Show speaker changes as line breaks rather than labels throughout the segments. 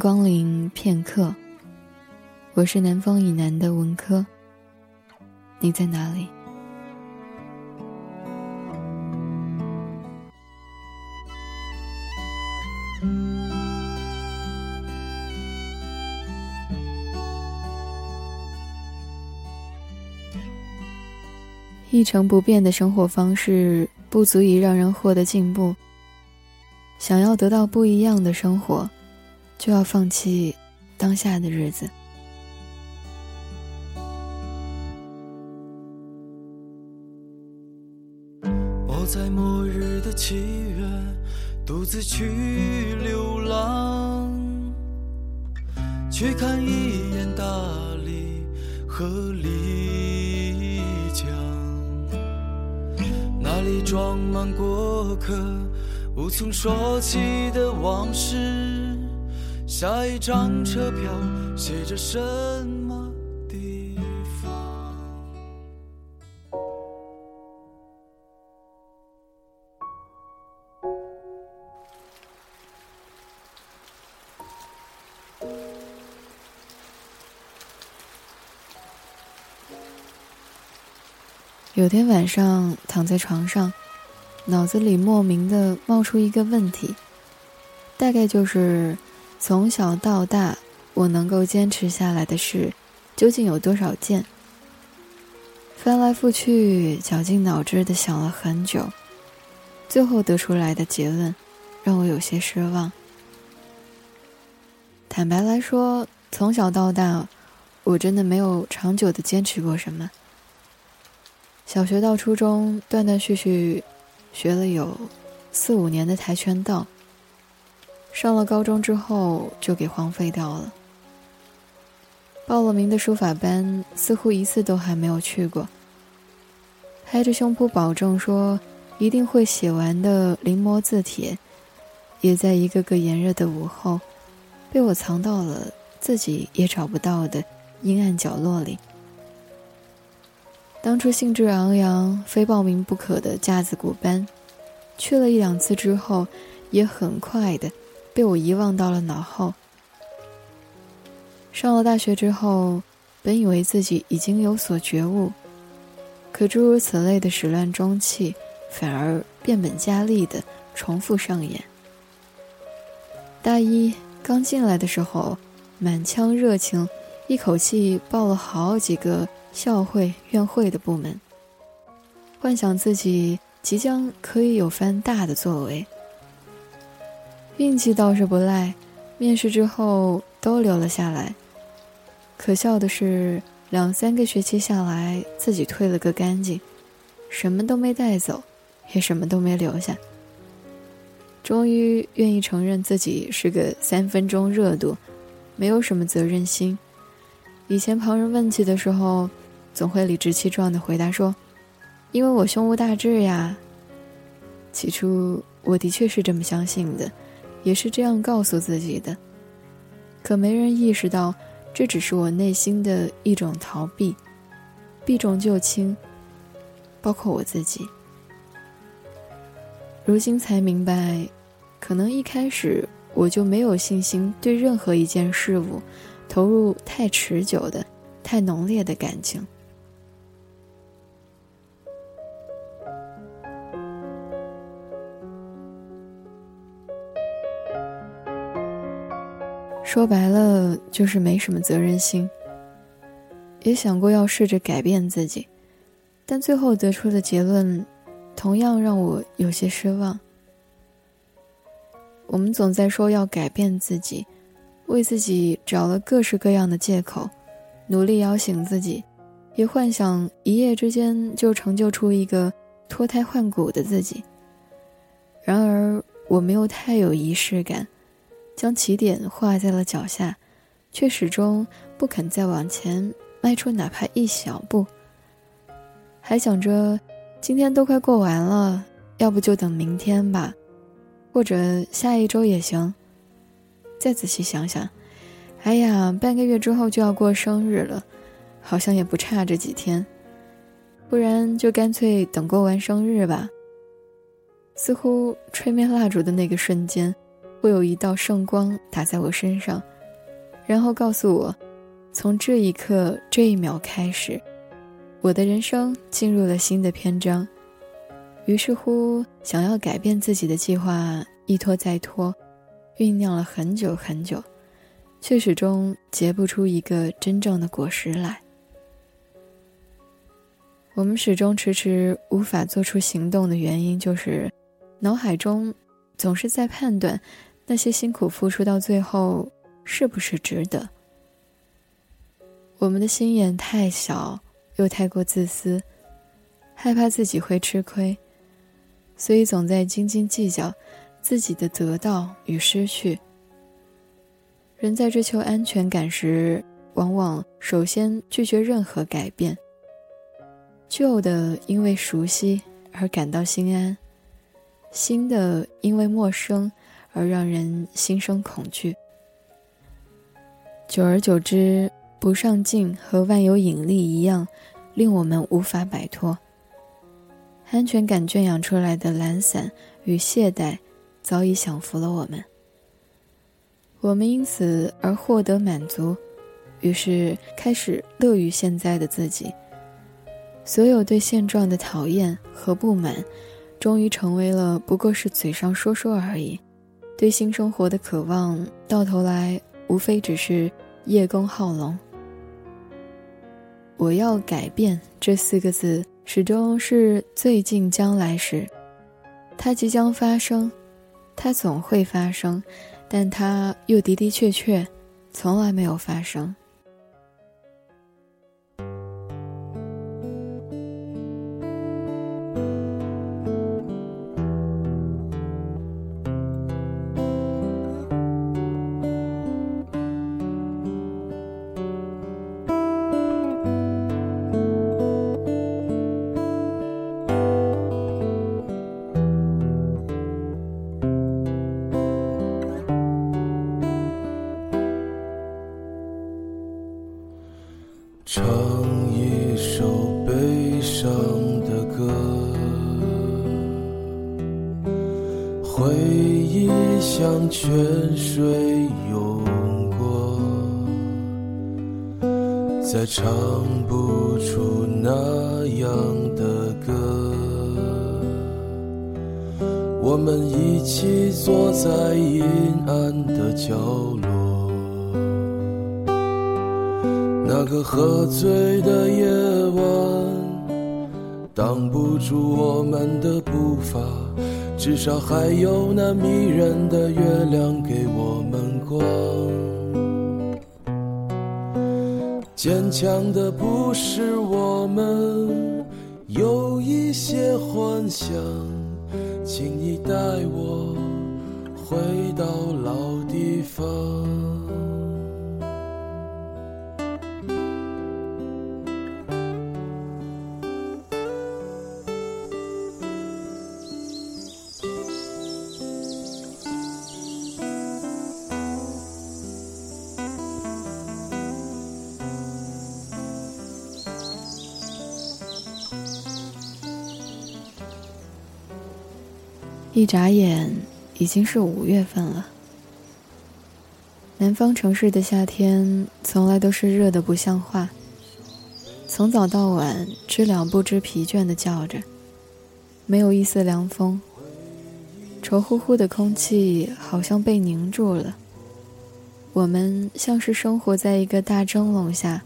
光临片刻。我是南方以南的文科。你在哪里？一成不变的生活方式不足以让人获得进步。想要得到不一样的生活，就要放弃当下的日子。
我在末日的七月独自去流浪，去看一眼大理和丽江，那里装满过客。无从说起的往事，下一张车票写着什么地方？
有天晚上，躺在床上。脑子里莫名的冒出一个问题，大概就是从小到大我能够坚持下来的事，究竟有多少件？翻来覆去，绞尽脑汁的想了很久，最后得出来的结论，让我有些失望。坦白来说，从小到大，我真的没有长久的坚持过什么。小学到初中，断断续续。学了有四五年的跆拳道，上了高中之后就给荒废掉了。报了名的书法班，似乎一次都还没有去过。拍着胸脯保证说一定会写完的临摹字帖，也在一个个炎热的午后，被我藏到了自己也找不到的阴暗角落里。当初兴致昂扬、非报名不可的架子鼓班，去了一两次之后，也很快的被我遗忘到了脑后。上了大学之后，本以为自己已经有所觉悟，可诸如此类的始乱终弃，反而变本加厉的重复上演。大一刚进来的时候，满腔热情，一口气报了好几个。校会、院会的部门，幻想自己即将可以有番大的作为。运气倒是不赖，面试之后都留了下来。可笑的是，两三个学期下来，自己退了个干净，什么都没带走，也什么都没留下。终于愿意承认自己是个三分钟热度，没有什么责任心。以前旁人问起的时候。总会理直气壮地回答说：“因为我胸无大志呀。”起初我的确是这么相信的，也是这样告诉自己的。可没人意识到，这只是我内心的一种逃避，避重就轻，包括我自己。如今才明白，可能一开始我就没有信心对任何一件事物投入太持久的、太浓烈的感情。说白了就是没什么责任心。也想过要试着改变自己，但最后得出的结论，同样让我有些失望。我们总在说要改变自己，为自己找了各式各样的借口，努力摇醒自己，也幻想一夜之间就成就出一个脱胎换骨的自己。然而，我没有太有仪式感。将起点画在了脚下，却始终不肯再往前迈出哪怕一小步。还想着，今天都快过完了，要不就等明天吧，或者下一周也行。再仔细想想，哎呀，半个月之后就要过生日了，好像也不差这几天，不然就干脆等过完生日吧。似乎吹灭蜡烛的那个瞬间。会有一道圣光打在我身上，然后告诉我，从这一刻这一秒开始，我的人生进入了新的篇章。于是乎，想要改变自己的计划一拖再拖，酝酿了很久很久，却始终结不出一个真正的果实来。我们始终迟迟无法做出行动的原因，就是脑海中总是在判断那些辛苦付出到最后是不是值得。我们的心眼太小，又太过自私，害怕自己会吃亏，所以总在斤斤计较自己的得到与失去。人在追求安全感时，往往首先拒绝任何改变。旧的因为熟悉而感到心安，新的因为陌生而让人心生恐惧。久而久之，不上进和万有引力一样，令我们无法摆脱。安全感圈养出来的懒散与懈怠，早已降服了我们。我们因此而获得满足，于是开始乐于现在的自己。所有对现状的讨厌和不满，终于成为了不过是嘴上说说而已。对新生活的渴望，到头来无非只是叶公好龙。我要改变这四个字，始终是最近将来时，它即将发生，它总会发生，但它又的的确确从来没有发生。
再唱不出那样的歌。我们一起坐在阴暗的角落。那个喝醉的夜晚，挡不住我们的步伐，至少还有那迷人的月亮给我们光。坚强的不是我们，有一些幻想，请你带我回到老地方。
一眨眼，已经是五月份了。南方城市的夏天从来都是热的不像话，从早到晚，知了不知疲倦的叫着，没有一丝凉风，稠乎乎的空气好像被凝住了。我们像是生活在一个大蒸笼下，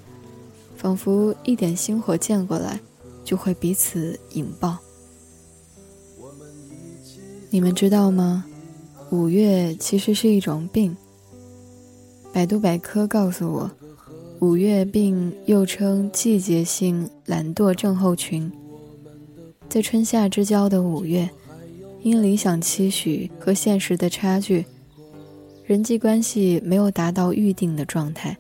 仿佛一点星火溅过来，就会彼此引爆。你们知道吗？五月其实是一种病。百度百科告诉我，五月病又称季节性懒惰症候群。在春夏之交的五月，因理想期许和现实的差距，人际关系没有达到预定的状态，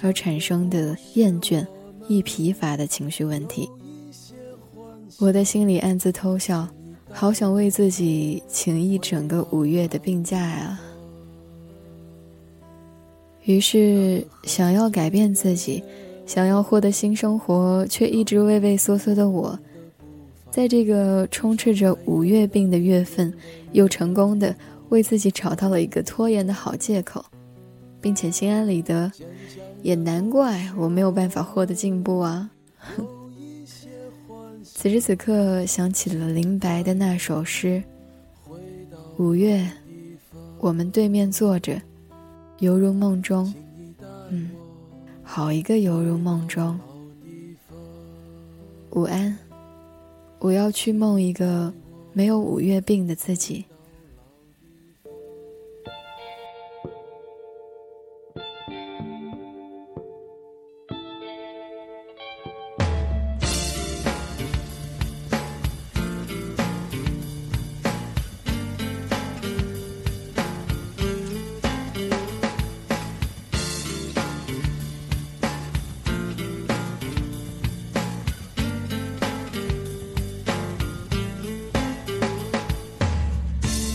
而产生的厌倦、易疲乏的情绪问题。我的心里暗自偷笑。好想为自己请一整个五月的病假呀！于是，想要改变自己，想要获得新生活，却一直畏畏缩缩的我，在这个充斥着五月病的月份，又成功的为自己找到了一个拖延的好借口。并且心安理得，也难怪我没有办法获得进步啊！此时此刻，想起了林白的那首诗：“五月，我们对面坐着，犹如梦中。”嗯，好一个犹如梦中。午安，我要去梦一个没有五月病的自己。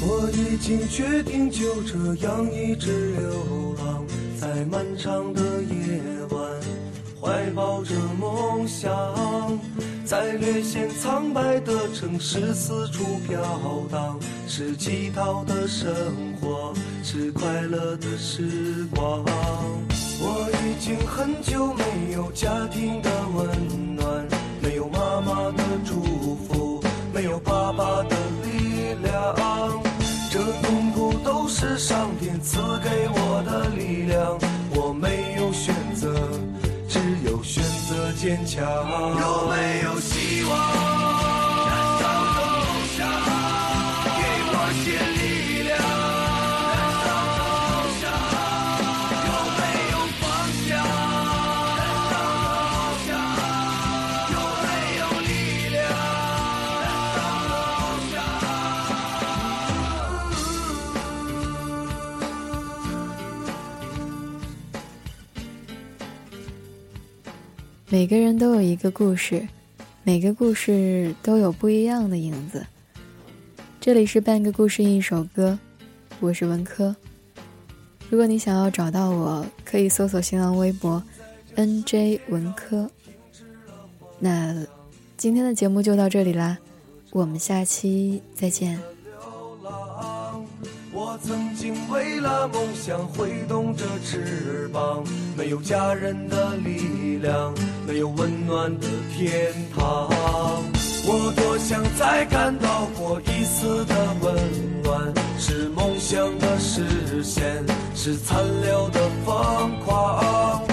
我已经决定就这样一直流浪，在漫长的夜晚，怀抱着梦想，在略显苍白的城市四处飘荡，是乞讨的生活，是快乐的时光。我已经很久没有家庭的温暖，没有妈妈的祝福，没有爸爸的力量。是上天赐给我的力量，我没有选择，只有选择坚强。有没有希望？
每个人都有一个故事，每个故事都有不一样的影子。这里是半个故事一首歌，我是文科。如果你想要找到我，可以搜索新浪微博 “nj 文科”。那今天的节目就到这里啦，我们下期再见。
我曾经为了梦想挥动着翅膀，没有家人的力量，没有温暖的天堂。我多想再感到过一丝的温暖，是梦想的实现，是残留的疯狂。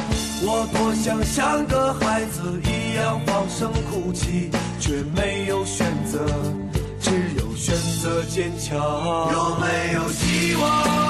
我多想像个孩子一样放声哭泣，却没有。选择坚强，有没有希望？